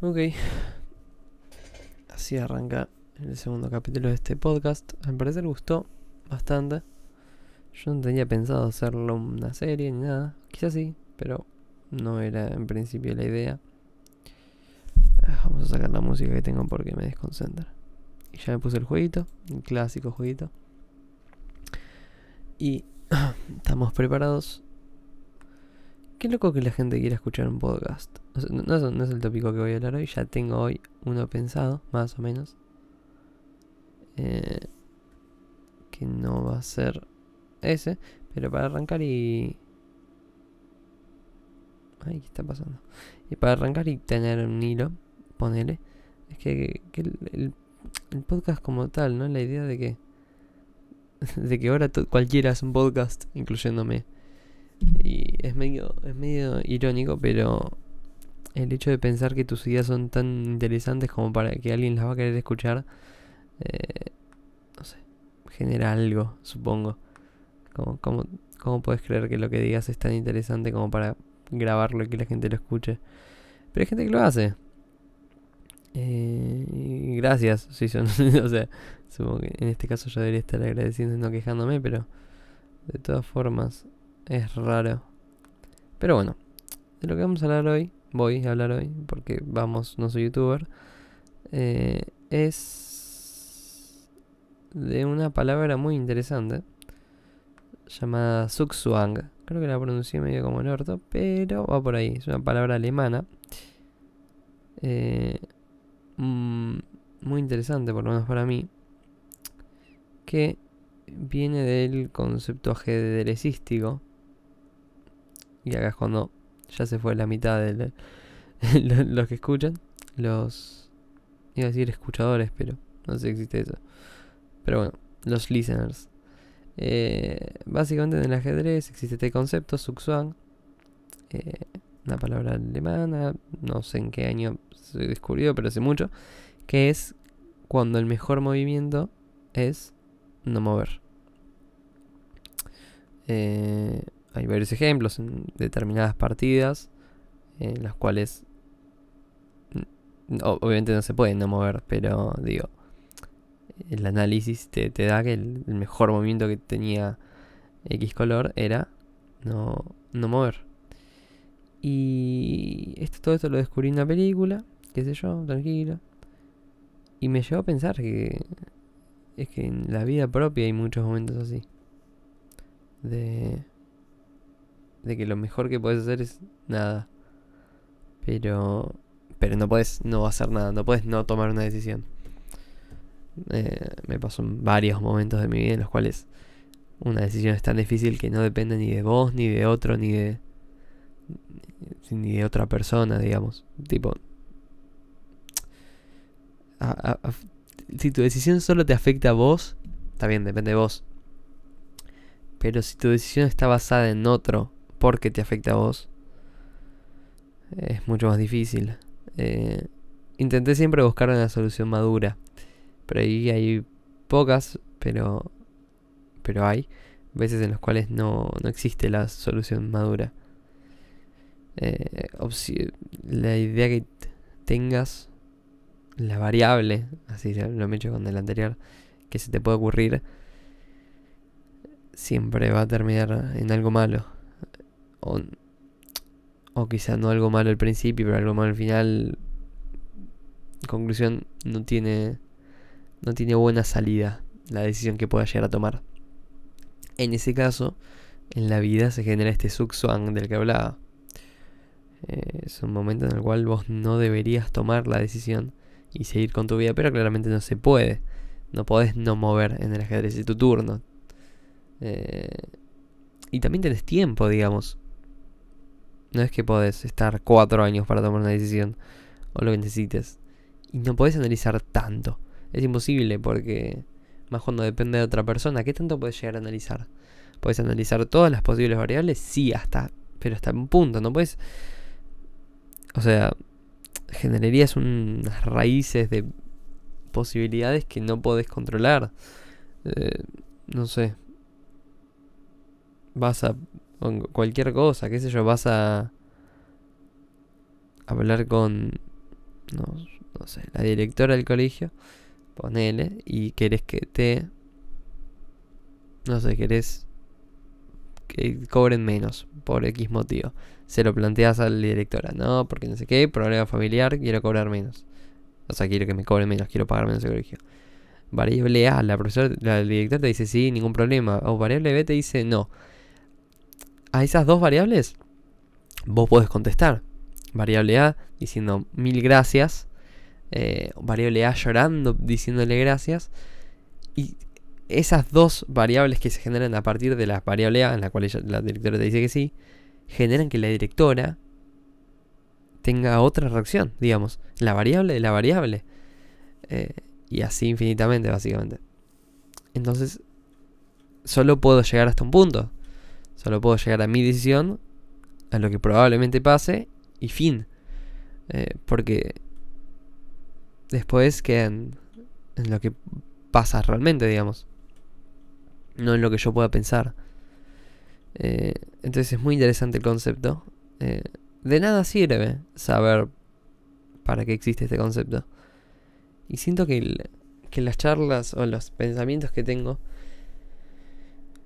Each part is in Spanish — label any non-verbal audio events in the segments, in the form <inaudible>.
Ok. Así arranca el segundo capítulo de este podcast. Al parecer gustó bastante. Yo no tenía pensado hacerlo una serie ni nada. Quizás sí, pero no era en principio la idea. Ah, Vamos a sacar la música que tengo porque me desconcentra. Y ya me puse el jueguito, el clásico jueguito. Y <clears throat> estamos preparados. Qué loco que la gente quiera escuchar un podcast. No, es, el tópico que voy a hablar hoy, ya tengo hoy uno pensado, más o menos. Eh, que no va a ser ese, pero para arrancar y... Ay, ¿qué está pasando? Y para arrancar y tener un hilo, ponele. Es que, que el, podcast como tal, ¿no? La idea de que... <laughs> De que ahora cualquiera hace un podcast, incluyéndome. Y es medio, es medio irónico, pero el hecho de pensar que tus ideas son tan interesantes como para que alguien las va a querer escuchar, eh, no sé, genera algo, supongo. Como, como, ¿Cómo puedes creer que lo que digas es tan interesante como para grabarlo y que la gente lo escuche? Pero hay gente que lo hace. Eh, gracias, si son, <laughs> o sea, supongo que en este caso yo debería estar agradeciendo y no quejándome, pero de todas formas es raro. Pero bueno, de lo que vamos a hablar hoy, voy a hablar hoy, porque vamos, no soy youtuber, eh, es de una palabra muy interesante llamada Zugzwang. Creo que la pronuncié medio como el orto, pero va por ahí. Es una palabra alemana. eh, mm, muy interesante, por lo menos para mí. Que viene del concepto ajedrecístico. Y acá es cuando ya se fue la mitad de lo- <laughs> lo- los que escuchan. Los. Iba a decir escuchadores, pero no sé si existe eso. Pero bueno, los listeners. Eh, básicamente en el ajedrez existe este concepto, Zugzwang. eh, una palabra alemana, no sé en qué año se descubrió, pero hace mucho. Que es cuando el mejor movimiento es no mover. Eh, hay varios ejemplos en determinadas partidas en las cuales obviamente no se puede no mover, pero digo, el análisis te, da que el, mejor movimiento que tenía X color era no, no mover. Y esto, todo esto lo descubrí en una película, qué sé yo, tranquilo. Y me llevó a pensar que es que en la vida propia hay muchos momentos así. De, de que lo mejor que puedes hacer es nada. Pero, pero no puedes no hacer nada, no puedes no tomar una decisión. Eh, me pasó varios momentos de mi vida en los cuales una decisión es tan difícil que no depende ni de vos, ni de otro, ni de ni de otra persona, digamos. Tipo, si tu decisión solo te afecta a vos, está bien, depende de vos. Pero si tu decisión está basada en otro porque te afecta a vos, es mucho más difícil. Eh, intenté siempre buscar una solución madura. Pero ahí hay pocas, pero, pero hay veces en las cuales no, no existe la solución madura. Eh, la idea que tengas, la variable, así lo he hecho con el anterior, que se te puede ocurrir, siempre va a terminar en algo malo. O, o quizá no algo malo al principio, pero algo malo al final. En conclusión, no tiene, no tiene buena salida la decisión que pueda llegar a tomar. En ese caso, en la vida se genera este Zugzwang del que hablaba. Eh, es un momento en el cual vos no deberías tomar la decisión y seguir con tu vida, pero claramente no se puede. No podés no mover en el ajedrez, es tu turno. Eh, y también tenés tiempo, digamos. No es que podés estar cuatro años para tomar una decisión o lo que necesites. Y no podés analizar tanto. Es imposible porque, más cuando depende de otra persona, ¿qué tanto puedes llegar a analizar? ¿Puedes analizar todas las posibles variables? Sí, hasta, pero hasta un punto. No puedes. O sea, generarías unas raíces de posibilidades que no podés controlar. Eh, no sé. Vas a. con cualquier cosa, qué sé yo, vas a. hablar con no, sé, la directora del colegio, ponele, y querés que te, no sé, querés que cobren menos por X motivo. Se lo planteas a la directora, no, porque no sé qué, problema familiar, quiero cobrar menos. O sea, quiero que me cobren menos, quiero pagar menos el colegio. Variable A, la profesora, la directora te dice sí, ningún problema. O variable B te dice no. A esas dos variables, vos podés contestar. Variable A diciendo mil gracias. Eh, variable A llorando diciéndole gracias. Y esas dos variables que se generan a partir de la variable A, en la cual la directora te dice que sí, generan que la directora tenga otra reacción, digamos. La variable de la variable. Eh, y así infinitamente, básicamente. Entonces, solo puedo llegar hasta un punto. Solo puedo llegar a mi decisión, a lo que probablemente pase, y fin. Eh, porque después quedan en lo que pasa realmente, digamos. No en lo que yo pueda pensar. Eh, entonces es muy interesante el concepto. Eh, de nada sirve saber para qué existe este concepto. Y siento que, que las charlas o los pensamientos que tengo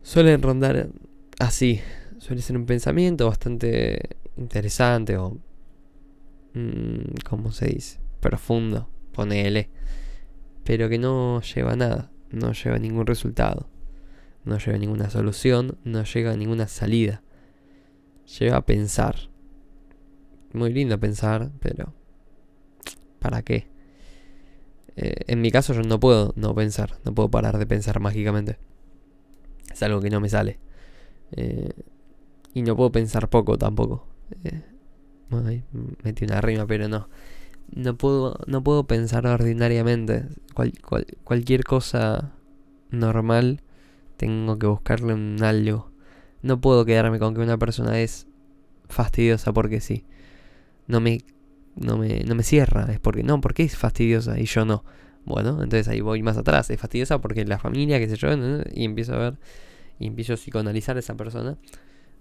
suelen rondar así. Suele ser un pensamiento bastante interesante o... Mmm, ¿Cómo se dice? Profundo, ponele. Pero que no lleva nada, no lleva ningún resultado. No lleva ninguna solución, no llega a ninguna salida. Lleva a pensar. Muy lindo pensar, pero... ¿Para qué? Eh, en mi caso yo no puedo no pensar, no puedo parar de pensar mágicamente. Es algo que no me sale. Eh, y no puedo pensar poco tampoco. Eh, metí una rima, pero no. No puedo, no puedo pensar ordinariamente. cualquier cosa normal tengo que buscarle un algo. No puedo quedarme con que una persona es fastidiosa porque sí. No me no me, no me cierra. Es porque no, porque es fastidiosa y yo no. Bueno, entonces ahí voy más atrás. Es fastidiosa porque la familia, qué sé yo, y empiezo a ver, y empiezo a psicoanalizar a esa persona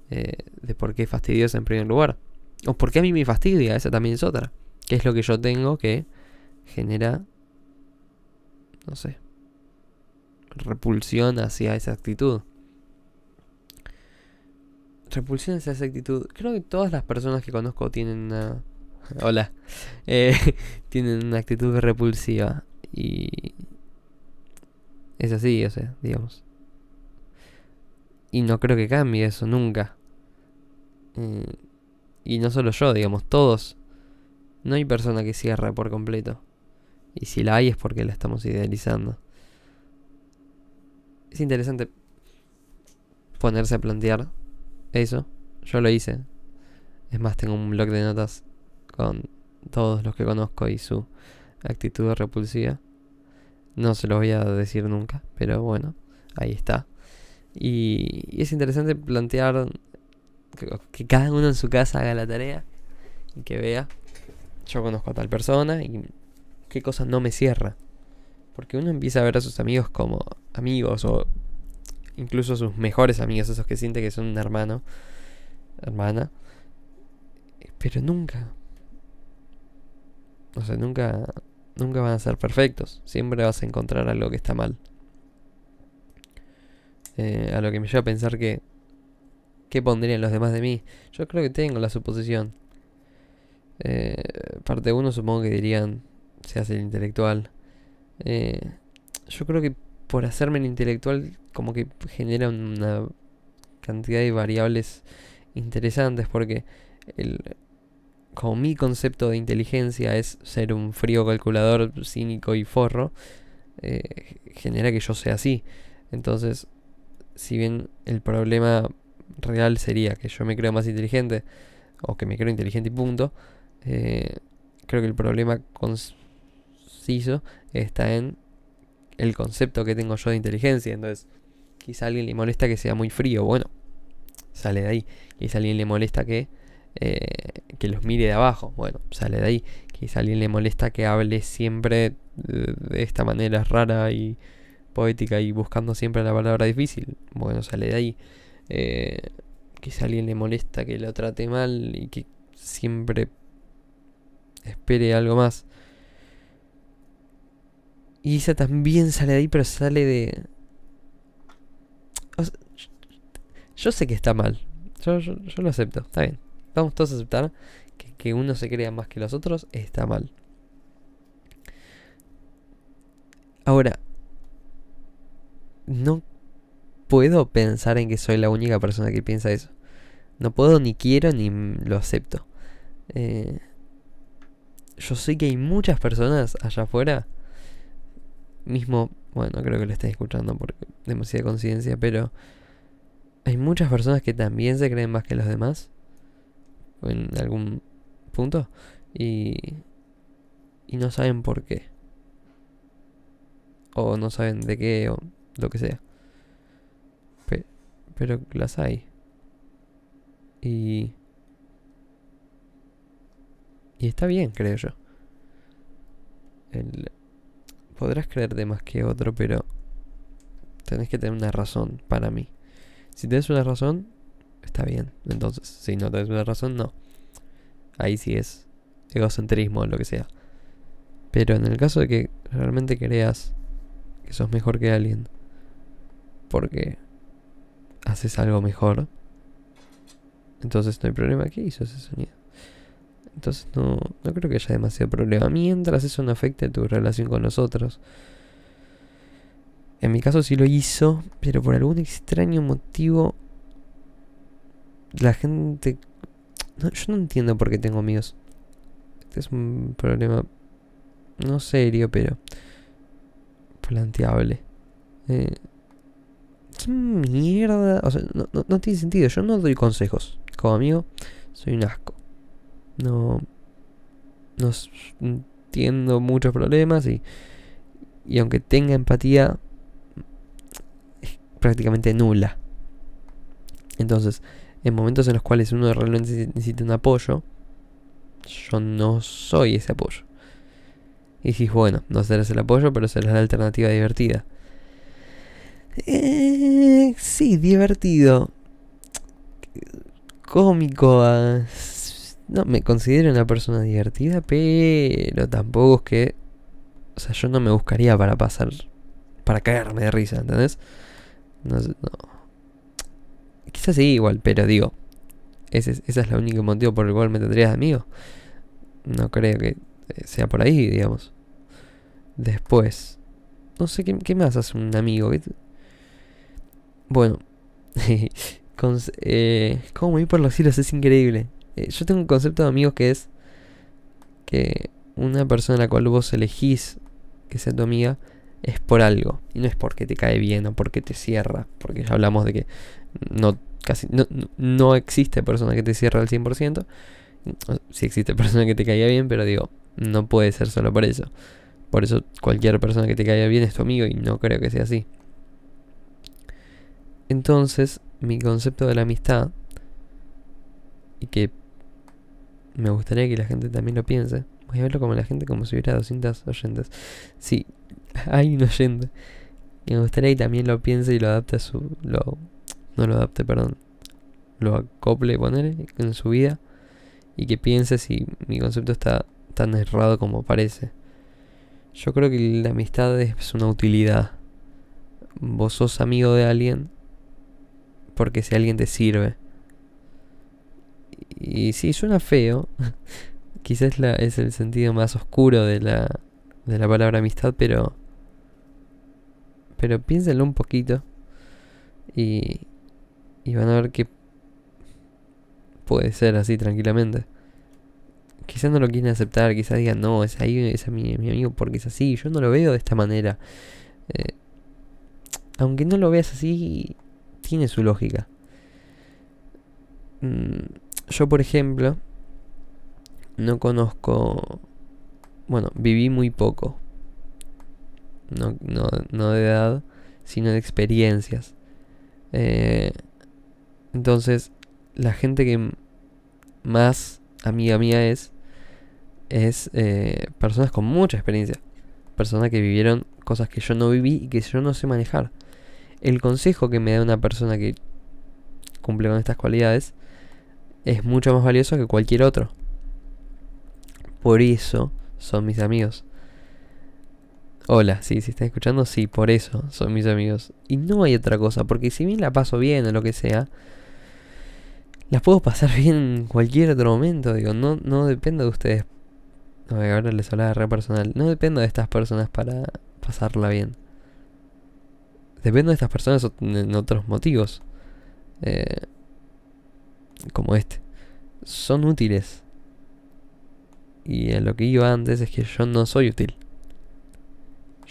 eh, de por qué es fastidiosa en primer lugar. O por qué a mí me fastidia, esa también es otra. ¿Qué es lo que yo tengo que genera, no sé, repulsión hacia esa actitud? Repulsión hacia esa actitud. Creo que todas las personas que conozco tienen una <laughs> Hola. Eh, <laughs> tienen una actitud repulsiva. Y. Es así, o sea, digamos. Y no creo que cambie eso nunca. Eh, y no solo yo, digamos, todos. No hay persona que cierre por completo. Y si la hay es porque la estamos idealizando. Es interesante ponerse a plantear eso. Yo lo hice. Es más, tengo un blog de notas con todos los que conozco y su actitud repulsiva. No se lo voy a decir nunca, pero bueno, ahí está. Y, es interesante plantear que, cada uno en su casa haga la tarea y que vea, yo conozco a tal persona y qué cosa no me cierra. Porque uno empieza a ver a sus amigos como amigos o incluso sus mejores amigos, esos que siente que son un hermano, hermana, pero nunca o sea, nunca, nunca van a ser perfectos. Siempre vas a encontrar algo que está mal. Eh, a lo que me lleva a pensar que... ¿Qué pondrían los demás de mí? Yo creo que tengo la suposición. Eh, parte uno supongo que dirían, se hace el intelectual. Eh, yo creo que por hacerme el intelectual como que genera una cantidad de variables interesantes porque el, como mi concepto de inteligencia es ser un frío calculador cínico y forro, eh, genera que yo sea así. Entonces, si bien el problema real sería que yo me creo más inteligente, o que me creo inteligente y punto, eh, creo que el problema conciso está en el concepto que tengo yo de inteligencia. Entonces, quizá a alguien le molesta que sea muy frío. Bueno, sale de ahí. Quizá a alguien le molesta que eh, que los mire de abajo. Bueno, sale de ahí. Quizá a alguien le molesta que hable siempre de, esta manera rara y poética y buscando siempre la palabra difícil. Bueno, sale de ahí. Eh, quizá a alguien le molesta que lo trate mal y que siempre espere algo más. Y esa también sale de ahí, pero sale de... yo sé que está mal. Yo, yo, lo acepto, está bien. Vamos todos a aceptar que, que uno se crea más que los otros está mal. Ahora, no puedo pensar en que soy la única persona que piensa eso. No puedo, ni quiero, ni lo acepto. Eh, yo sé que hay muchas personas allá afuera. Mismo, bueno, creo que lo estén escuchando por demasiada conciencia, pero hay muchas personas que también se creen más que los demás. En algún punto. Y, y no saben por qué. O no saben de qué, lo que sea. pero las hay. Y... Y está bien, creo yo. podrás creer de más que otro, pero tenés que tener una razón para mí. Si tienes una razón, está bien. Entonces, si no tienes una razón, no. Ahí sí es egocentrismo o lo que sea. Pero en el caso de que realmente creas que sos mejor que alguien, porque haces algo mejor, entonces no hay problema. ¿Qué hizo ese sonido? Entonces no, no creo que haya demasiado problema. Mientras eso no afecte tu relación con los otros. En mi caso sí lo hizo, pero por algún extraño motivo la gente... yo no entiendo por qué tengo amigos. Este es un problema no serio, pero planteable. Eh, ¿Qué mierda? O sea, no, no tiene sentido. Yo no doy consejos. Como amigo, soy un asco no, no entiendo muchos problemas y, y aunque tenga empatía, es prácticamente nula. Entonces, en momentos en los cuales uno realmente necesita un apoyo, yo no soy ese apoyo. Y si bueno, no serás el apoyo, pero serás la alternativa divertida. Eh, sí, divertido. Cómico. Ah, no, me considero una persona divertida, pero tampoco es que... O sea, yo no me buscaría para pasar... Para caerme de risa, ¿entendés? No, no. Quizás sí, igual, pero digo... Ese, es el único motivo por el cual me tendrías de amigo. No creo que sea por ahí, digamos. Después... No sé, ¿qué, qué más hace un amigo? Bueno... <laughs> Con, eh, ¿Cómo ir por los cielos? Es increíble. Eh, yo tengo un concepto de amigos que es que una persona a la cual vos elegís que sea tu amiga es por algo. Y no es porque te cae bien o porque te cierra. Porque ya hablamos de que no, casi, no, no existe persona que te cierra al 100%. Si existe <laughs> persona que te caiga bien, pero digo, no puede ser solo por eso. Por eso cualquier persona que te caiga bien es tu amigo y no creo que sea así. Entonces, mi concepto de la amistad, y que me gustaría que la gente también lo piense. Voy a verlo como la gente, como si hubiera 200 oyentes. Sí, <laughs> hay un oyente. Y me gustaría que también lo piense y lo adapte a su. Lo, no lo adapte, perdón. Lo acople, poner en su vida. Y que piense si mi concepto está tan errado como parece. Yo creo que la amistad es una utilidad. Vos sos amigo de alguien porque si alguien te sirve. Y sí, suena feo. <laughs> Quizás es el sentido más oscuro de la, de la palabra amistad, pero... Pero piénsenlo un poquito. Y, y van a ver que puede ser así tranquilamente. Quizás no lo quieren aceptar, quizás digan, no, es ahí, es mi, mi amigo porque es así. Yo no lo veo de esta manera. Eh, aunque no lo veas así, tiene su lógica. Mm, yo, por ejemplo, no conozco... Bueno, viví muy poco. No, no, no de edad, sino de experiencias. Eh, entonces, la gente que más amiga mía es, es eh, personas con mucha experiencia. Personas que vivieron cosas que yo no viví y que yo no sé manejar. El consejo que me da una persona que cumple con estas cualidades es mucho más valioso que cualquier otro. Por eso son mis amigos. Hola, sí, si están escuchando, sí, por eso son mis amigos. Y no hay otra cosa, porque si bien la paso bien o lo que sea, las puedo pasar <laughs> bien en cualquier otro momento, digo, no, no dependo de ustedes. ahora les hablaba re personal. No dependo de estas personas para pasarla bien. Dependo de estas personas en otros motivos. Eh, como este. Son útiles. Y a lo que iba antes es que yo no soy útil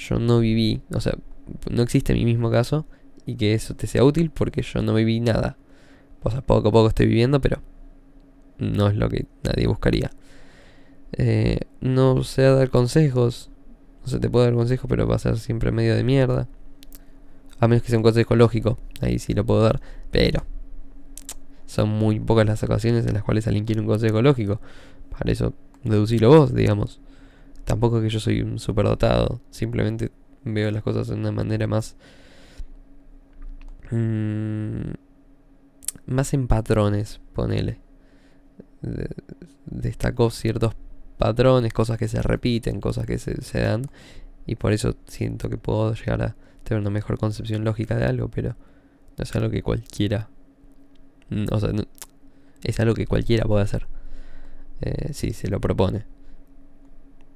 yo no viví, o sea, no existe mi mismo caso y que eso te sea útil porque yo no viví nada. O sea, poco a poco estoy viviendo, pero no es lo que nadie buscaría. Eh, no sé dar consejos, o sea, te puedo dar consejos, pero va a ser siempre medio de mierda. A menos que sea un consejo lógico, ahí sí lo puedo dar, pero son muy pocas las ocasiones en las cuales alguien quiere un consejo lógico. Para eso, deducilo vos, digamos. Tampoco es que yo soy un superdotado, simplemente veo las cosas de una manera más... Mmm, más en patrones, ponele. destacó ciertos patrones, cosas que se repiten, cosas que se, se, dan. Y por eso siento que puedo llegar a tener una mejor concepción lógica de algo, pero no es algo que cualquiera... O sea, es algo que cualquiera puede hacer. Eh, si se lo propone.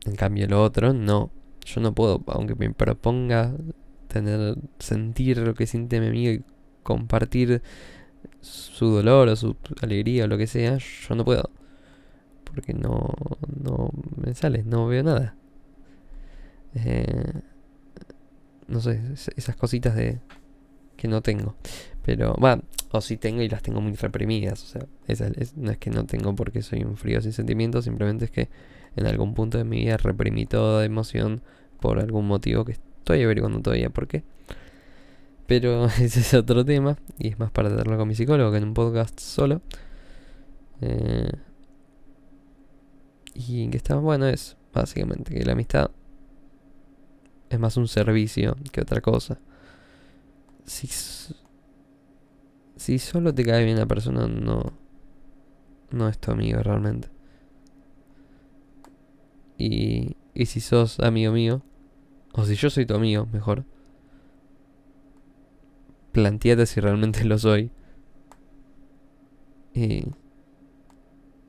En cambio, lo otro, no. Yo no puedo, aunque me proponga tener, sentir lo que siente mi amigo y compartir su dolor o su alegría o lo que sea, yo no puedo. Porque no, no me sale, no veo nada. Eh, no sé, esas cositas de que no tengo. Pero, va, o si tengo y las tengo muy reprimidas. O sea, no es que no tengo porque soy un frío sin sentimientos, simplemente es que en algún punto de mi vida reprimí toda emoción por algún motivo que estoy averiguando todavía por qué. Pero <laughs> ese es otro tema y es más para tratarlo con mi psicólogo que en un podcast solo. Eh, y que está bueno es básicamente que la amistad es más un servicio que otra cosa. Si, si solo te cae bien la persona, no, no es tu amigo realmente. Y, y si sos amigo mío, o si yo soy tu amigo, mejor, planteate si realmente lo soy. Y,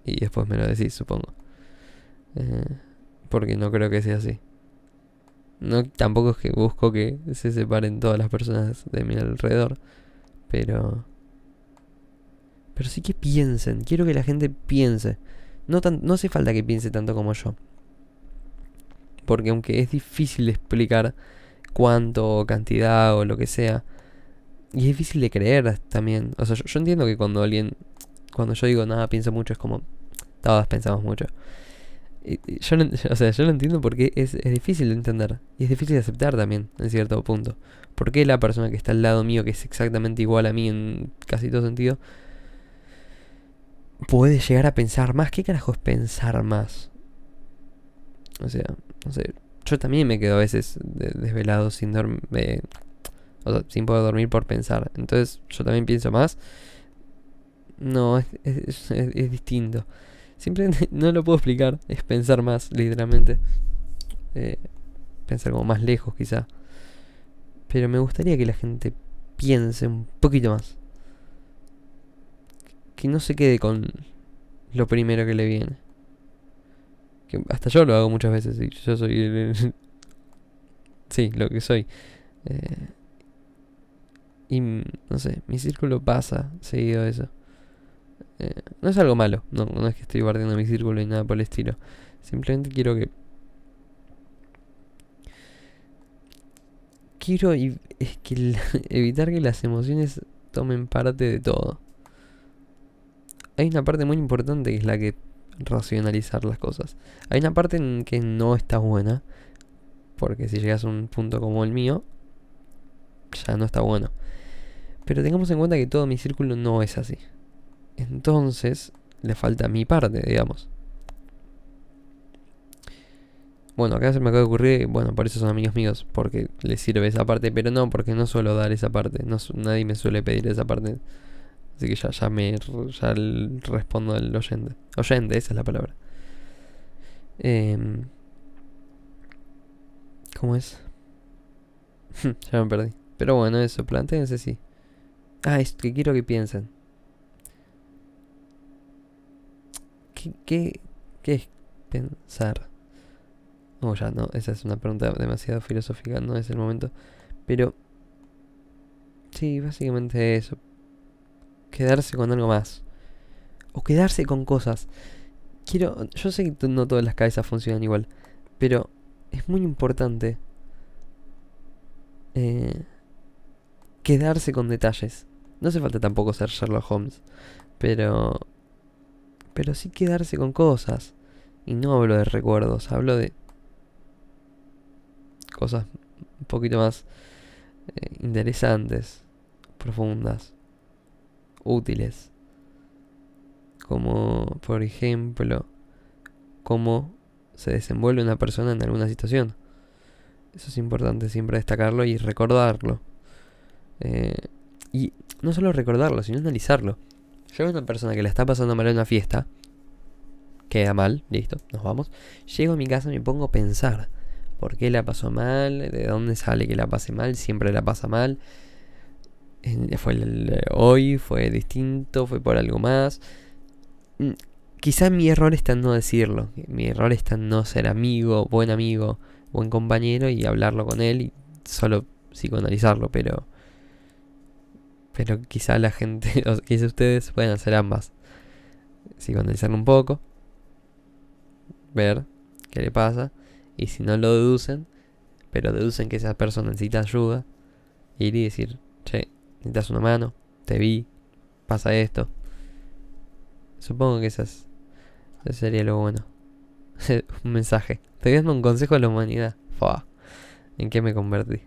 y después me lo decís, supongo. Eh, porque no creo que sea así. No, tampoco es que busco que se separen todas las personas de mi alrededor. Pero. Pero sí que piensen. Quiero que la gente piense. No, tan, no hace falta que piense tanto como yo porque aunque es difícil explicar cuánto, cantidad o lo que sea, y es difícil de creer también. O sea, yo, entiendo que cuando alguien, cuando yo digo nada, pienso mucho, es como, todas pensamos mucho. Yo, <laughs> o sea, yo lo entiendo porque es, es, difícil de entender y es difícil de aceptar también, en cierto punto. Porque la persona que está al lado mío, que es exactamente igual a mí en casi todo sentido, puede llegar a pensar más? ¿Qué carajo es pensar más? O sea, no sé, yo también me quedo a veces desvelado sin dormir, o sea, sin poder dormir por pensar. Entonces yo también pienso más. No, es, es, distinto. Simplemente <laughs> no lo puedo explicar. Es pensar más, literalmente. Eh, pensar como más lejos, quizá. Pero me gustaría que la gente piense un poquito más. Que no se quede con lo primero que le viene hasta yo lo hago muchas veces. Yo soy. <laughs> sí, lo que soy. Eh, y no sé, mi círculo pasa seguido eso. Eh, no es algo malo, no, es que estoy guardando mi círculo y nada por el estilo. Simplemente quiero que. Quiero es que <laughs> evitar que las emociones tomen parte de todo. Hay una parte muy importante que es la que racionalizar las cosas. Hay una parte en que no está buena, porque si llegas a un punto como el mío, ya no está bueno. Pero tengamos en cuenta que todo mi círculo no es así. Entonces, le falta mi parte, digamos. Bueno, acá se me acaba de ocurrir, bueno, por eso son amigos míos, porque les sirve esa parte, pero no, porque no suelo dar esa parte, no, nadie me suele pedir esa parte. Así que ya, ya me ya respondo al oyente. Oyente, esa es la palabra. Em, ¿Cómo es? <laughs> ya me perdí. Pero bueno, eso, planteense sí. Ah, es que quiero que piensen. ¿Qué, qué, es pensar? Oh, ya no, esa es una pregunta demasiado filosófica, no es el momento. Pero, sí, básicamente eso. Quedarse con algo más. O quedarse con cosas. Quiero, yo sé que no todas las cabezas funcionan igual, pero es muy importante eh, quedarse con detalles. No hace falta tampoco ser Sherlock Holmes, pero pero sí quedarse con cosas. Y no hablo de recuerdos, hablo de cosas un poquito más eh, interesantes, profundas, útiles. Como, por ejemplo, cómo se desenvuelve una persona en alguna situación. Eso es importante siempre destacarlo y recordarlo. Eh, y no solo recordarlo, sino analizarlo. Llega una persona que le está pasando mal en una fiesta, queda mal, listo, nos vamos. Llego a mi casa y me pongo a pensar. ¿Por qué la pasó mal? ¿De dónde sale que la pase mal? Siempre la pasa mal. ¿Fue el, hoy? ¿Fue distinto? ¿Fue por algo más? Mm, quizá mi error está en no decirlo. Mi error está en no ser amigo, buen amigo, buen compañero y hablarlo con él y solo psicoanalizarlo, pero pero quizá la gente, <laughs> o quizá ustedes pueden hacer ambas. Psicoanalizarlo un poco, ver qué le pasa y si no lo deducen, pero deducen que esa persona necesita ayuda, ir y decir, che, necesitas una mano, te vi, pasa esto. Supongo que esas, eso sería lo bueno. <laughs> un mensaje. Estoy dando un consejo a la humanidad. Fua. ¿En qué me convertí?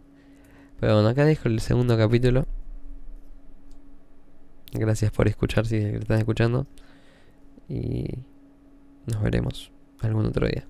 Pero bueno, acá dejo el segundo capítulo. Gracias por escuchar si están escuchando. Y nos veremos algún otro día.